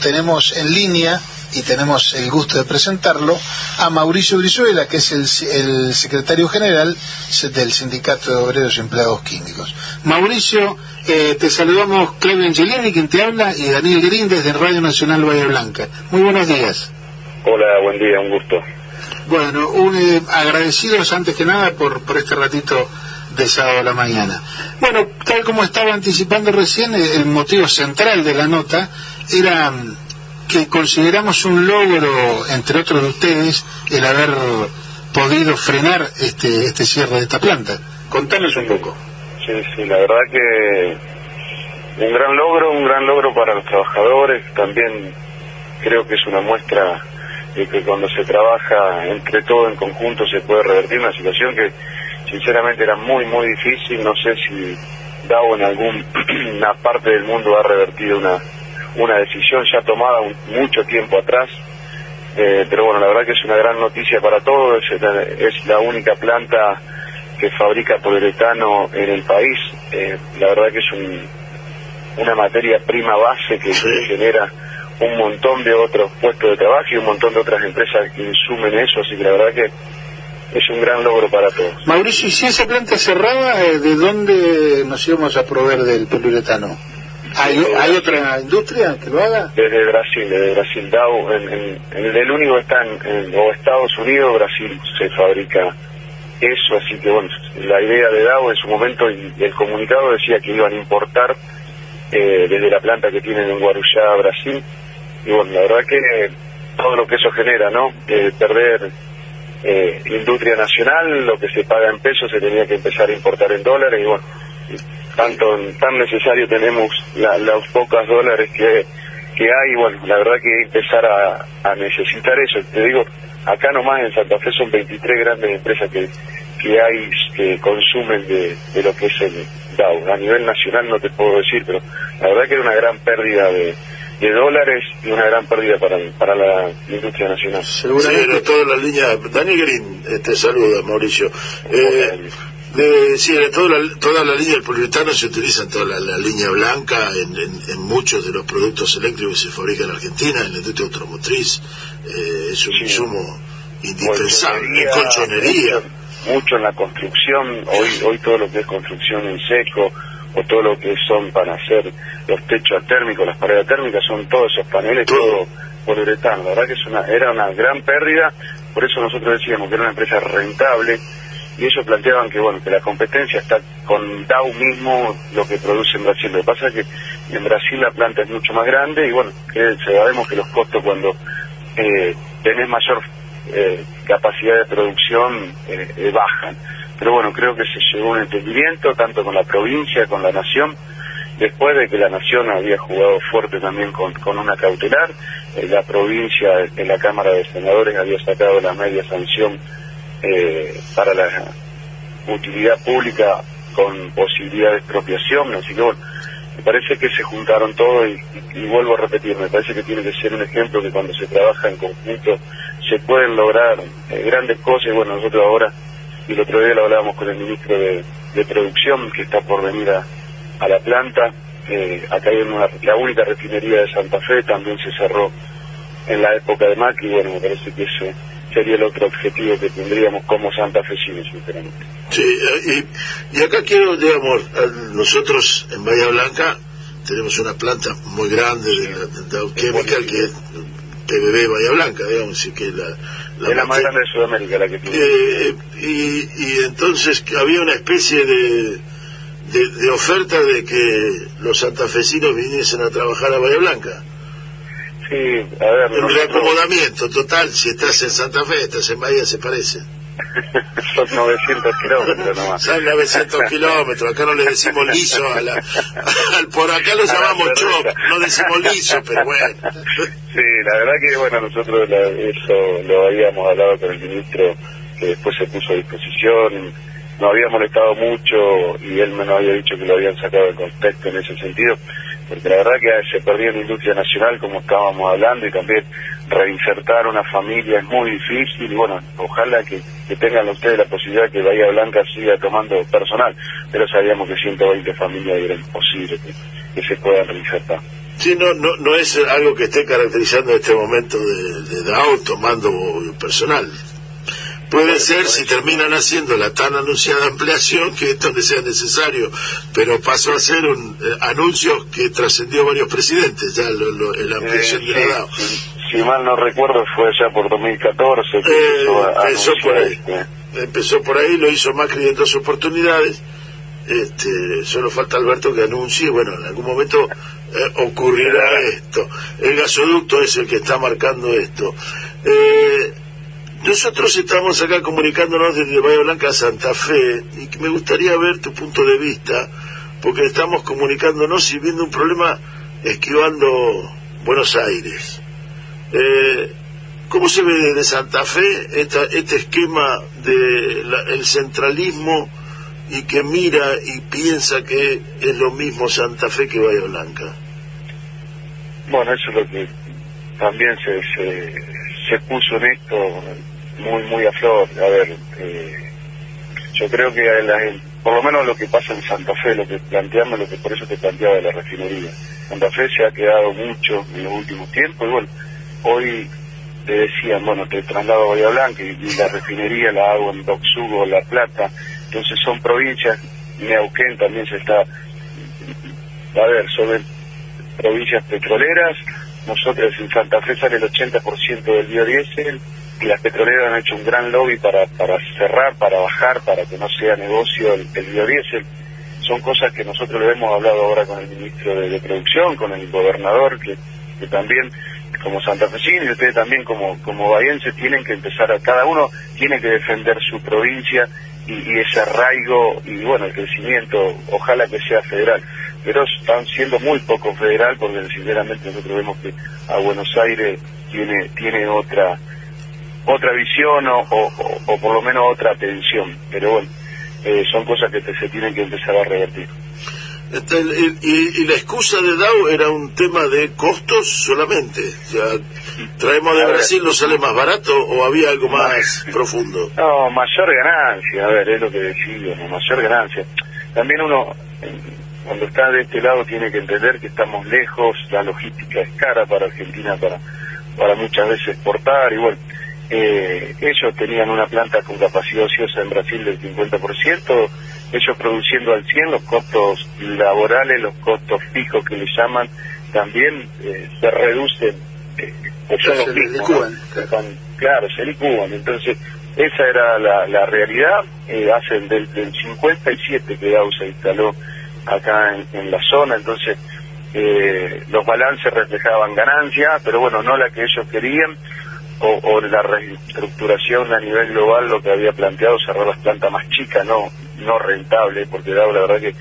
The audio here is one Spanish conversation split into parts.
tenemos en línea y tenemos el gusto de presentarlo a Mauricio Brizuela, que es el, secretario general del Sindicato de Obreros y Empleados Químicos. Mauricio, eh, te saludamos Claudio Angelini, quien te habla, y Daniel Green desde Radio Nacional Bahía Blanca. Muy buenos días. Hola, buen día, un gusto. Bueno, un, eh, agradecidos antes que nada por, por este ratito de sábado a la mañana. Bueno, tal como estaba anticipando recién, el motivo central de la nota era que consideramos un logro, entre otros de ustedes, el haber podido frenar este, este cierre de esta planta. Contanos un poco. Sí, sí, la verdad que un gran logro, un gran logro para los trabajadores, también creo que es una muestra de que cuando se trabaja entre todo en conjunto se puede revertir una situación que sinceramente era muy, muy difícil, no sé si DAO en alguna parte del mundo ha revertido una una decisión ya tomada mucho tiempo atrás, eh, pero bueno, la verdad que es una gran noticia para todos, es la, única planta que fabrica poliuretano en el país, eh, la verdad que es un, una materia prima base que genera un montón de otros puestos de trabajo y un montón de otras empresas que insumen eso, así que la verdad que es un gran logro para todos. Mauricio, y si esa planta cerraba, eh, ¿de dónde nos íbamos a proveer del poliuretano? ¿Hay, otra industria que lo haga? Desde Brasil, desde Brasil. Dow, en, el único está en, o Estados Unidos, Brasil se fabrica eso, así que bueno, la idea de Dow en su momento y el comunicado decía que iban a importar eh, desde la planta que tienen en Guarujá, Brasil, y bueno, la verdad que todo lo que eso genera, ¿no? Eh, perder eh, industria nacional, lo que se paga en pesos se tenía que empezar a importar en dólares, y bueno, tanto tan necesario tenemos los pocos dólares que, que hay, bueno, la verdad que empezar a, necesitar eso. Te digo, acá nomás en Santa Fe son 23 grandes empresas que, que hay que consumen de, de lo que es el DAO. A nivel nacional no te puedo decir, pero la verdad que era una gran pérdida de, de dólares y una gran pérdida para, para la industria nacional. Seguramente toda la línea. Dani Green eh, te saluda, Mauricio. Eh, de, sí, de toda la, toda la línea del poliuretano se utiliza en toda la, línea blanca, en, muchos de los productos eléctricos que se fabrican en Argentina, en la industria automotriz, eh, es un insumo indispensable, en colchonería. Mucho, en la construcción, hoy, hoy todo lo que es construcción en seco, o todo lo que son para hacer los techos térmicos, las paredes térmicas, son todos esos paneles, todo, poliuretano. La verdad que es una, era una gran pérdida, por eso nosotros decíamos que era una empresa rentable, y ellos planteaban que bueno que la competencia está con Dow mismo lo que produce en Brasil. Lo que pasa es que en Brasil la planta es mucho más grande y bueno, que sabemos que los costos cuando eh, tenés mayor eh, capacidad de producción eh, eh, bajan. Pero bueno, creo que se llegó a un entendimiento tanto con la provincia, con la nación, después de que la nación había jugado fuerte también con, con una cautelar, la provincia en la Cámara de Senadores había sacado la media sanción eh, para la utilidad pública con posibilidad de expropiación, así que bueno, me parece que se juntaron todos y, vuelvo a repetir, me parece que tiene que ser un ejemplo que cuando se trabaja en conjunto se pueden lograr eh, grandes cosas. Y bueno, nosotros ahora, y el otro día lo hablábamos con el ministro de, Producción que está por venir a, a la planta, eh, acá hay una, la única refinería de Santa Fe, también se cerró en la época de Macri, bueno, me parece que eso sería el otro objetivo que tendríamos como Santa santafesinos, sinceramente. Sí, y, y acá quiero, digamos, nosotros en Bahía Blanca tenemos una planta muy grande de, la, Chemical que es PBB Bahía Blanca, digamos, y que la, la, es la más grande de Sudamérica la que tiene. Eh, y, y entonces había una especie de, de, de oferta de que los santafesinos viniesen a trabajar a Bahía Blanca. Sí, a ver. Un reacomodamiento total, si estás en Santa Fe, estás en Bahía, se parece. Son 900 kilómetros nomás. Son 900 kilómetros, acá no le decimos liso, a la, por acá lo llamamos chop, no decimos liso, pero bueno. Sí, la verdad que bueno, nosotros eso lo habíamos hablado con el ministro, que después se puso a disposición, nos había molestado mucho y él me nos había dicho que lo habían sacado de contexto en ese sentido porque la verdad que se perdió la industria nacional como estábamos hablando y también reinsertar una familia es muy difícil y bueno, ojalá que, tengan ustedes la posibilidad que Bahía Blanca siga tomando personal, pero sabíamos que 120 familias era imposible que, se puedan reinsertar. Sí, no, no, no es algo que esté caracterizando este momento de, de tomando personal. Puede ser si terminan haciendo la tan anunciada ampliación que esto le sea necesario, pero pasó a ser un eh, anuncio que trascendió varios presidentes, ya lo, la ampliación de la DAO. Si, mal no recuerdo fue ya por 2014 que eh, empezó, por ahí. Este. Empezó por ahí, lo hizo Macri en dos oportunidades. Este, solo falta Alberto que anuncie, bueno, en algún momento eh, ocurrirá esto. El gasoducto es el que está marcando esto. Eh, nosotros estamos acá comunicándonos desde Bahía Blanca a Santa Fe y me gustaría ver tu punto de vista, porque estamos comunicándonos y viendo un problema esquivando Buenos Aires. Eh, ¿Cómo se ve desde Santa Fe este esquema del centralismo y que mira y piensa que es lo mismo Santa Fe que Bahía Blanca? Bueno, eso es lo que también se, se puso en esto muy, muy a flor. A ver, eh, yo creo que por lo menos lo que pasa en Santa Fe, lo que planteamos, lo que por eso te planteaba de la refinería. Santa Fe se ha quedado mucho en los últimos tiempos y bueno, hoy te decían, bueno, te traslado a Bahía Blanca y, la refinería la hago en Doxugo, La Plata, entonces son provincias, Neuquén también se está, a ver, sobre provincias petroleras, nosotros en Santa Fe sale el 80% del biodiesel, y las petroleras han hecho un gran lobby para, para cerrar, para bajar, para que no sea negocio el, biodiesel. Son cosas que nosotros le hemos hablado ahora con el ministro de, Producción, con el gobernador, que, también como santafesino y ustedes también como, como bahienses tienen que empezar a, cada uno tiene que defender su provincia y, y, ese arraigo y bueno, el crecimiento, ojalá que sea federal. Pero están siendo muy poco federal porque sinceramente nosotros vemos que a Buenos Aires tiene, tiene otra otra visión o, o, por lo menos otra atención. Pero bueno, eh, son cosas que se tienen que empezar a revertir. Este, y, la excusa de DAO era un tema de costos solamente. Ya, ¿Traemos de Brasil no sale más barato o había algo más profundo? No, mayor ganancia, a ver, es lo que decíamos, mayor ganancia. También uno, cuando está de este lado, tiene que entender que estamos lejos, la logística es cara para Argentina para, para muchas veces exportar y bueno eh, ellos tenían una planta con capacidad ociosa en Brasil del 50%, ellos produciendo al 100, los costos laborales, los costos fijos que le llaman, también eh, se reducen, eh, son los mismos, claro, se licúan. Entonces, esa era la, la realidad, eh, hacen del, del 57 que DAO se instaló acá en, en la zona, entonces eh, los balances reflejaban ganancia, pero bueno, no la que ellos querían, o, la reestructuración a nivel global lo que había planteado cerrar las plantas más chicas no no rentables porque la verdad que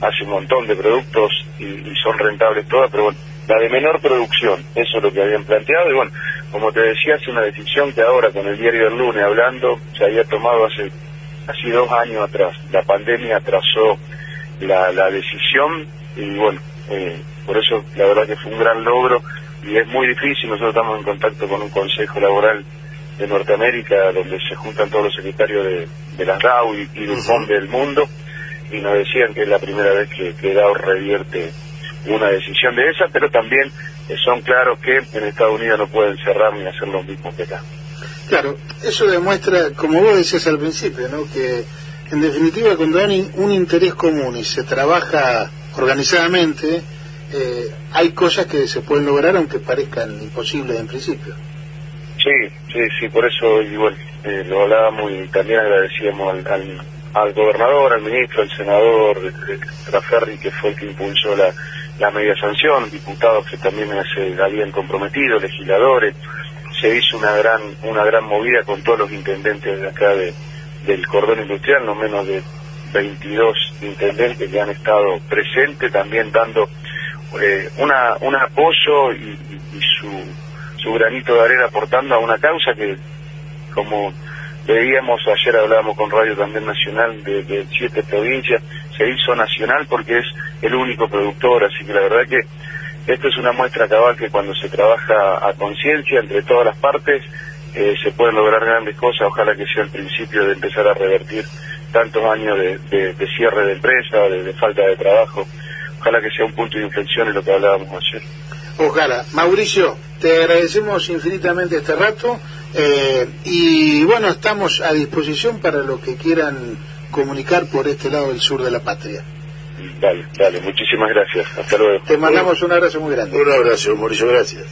hace un montón de productos y, son rentables todas pero bueno la de menor producción eso es lo que habían planteado y bueno como te decía es una decisión que ahora con el diario del lunes hablando se había tomado hace casi dos años atrás. La pandemia atrasó la, la decisión y bueno eh, por eso la verdad que fue un gran logro y es muy difícil, nosotros estamos en contacto con un consejo laboral de Norteamérica donde se juntan todos los secretarios de, de las DAO y, del FON del mundo y nos decían que es la primera vez que, que DAO revierte una decisión de esa, pero también eh, son claros que en Estados Unidos no pueden cerrar ni hacer lo mismo que acá. Claro, eso demuestra, como vos decías al principio, ¿no? que en definitiva cuando hay un interés común y se trabaja organizadamente, eh, hay cosas que se pueden lograr aunque parezcan imposibles en principio. Sí, sí, sí, por eso igual eh, lo hablábamos y también agradecíamos al, al, gobernador, al ministro, al senador Traferri, que fue el que impulsó la, la media sanción, diputados que también se habían comprometido, legisladores, se hizo una gran una gran movida con todos los intendentes de acá de, del cordón industrial, no menos de 22 intendentes que han estado presentes, también dando eh, una, un apoyo y, su, su granito de arena aportando a una causa que, como veíamos, ayer hablábamos con Radio también Nacional de, siete provincias, se hizo nacional porque es el único productor, así que la verdad que esto es una muestra cabal que cuando se trabaja a conciencia entre todas las partes, eh, se pueden lograr grandes cosas, ojalá que sea el principio de empezar a revertir tantos años de, cierre de empresa, de falta de trabajo ojalá que sea un punto de inflexión en lo que hablábamos ayer. Ojalá. Mauricio, te agradecemos infinitamente este rato eh, y bueno, estamos a disposición para lo que quieran comunicar por este lado del sur de la patria. Dale, dale, muchísimas gracias. Hasta luego. Te mandamos un abrazo muy grande. Un abrazo, Mauricio, gracias.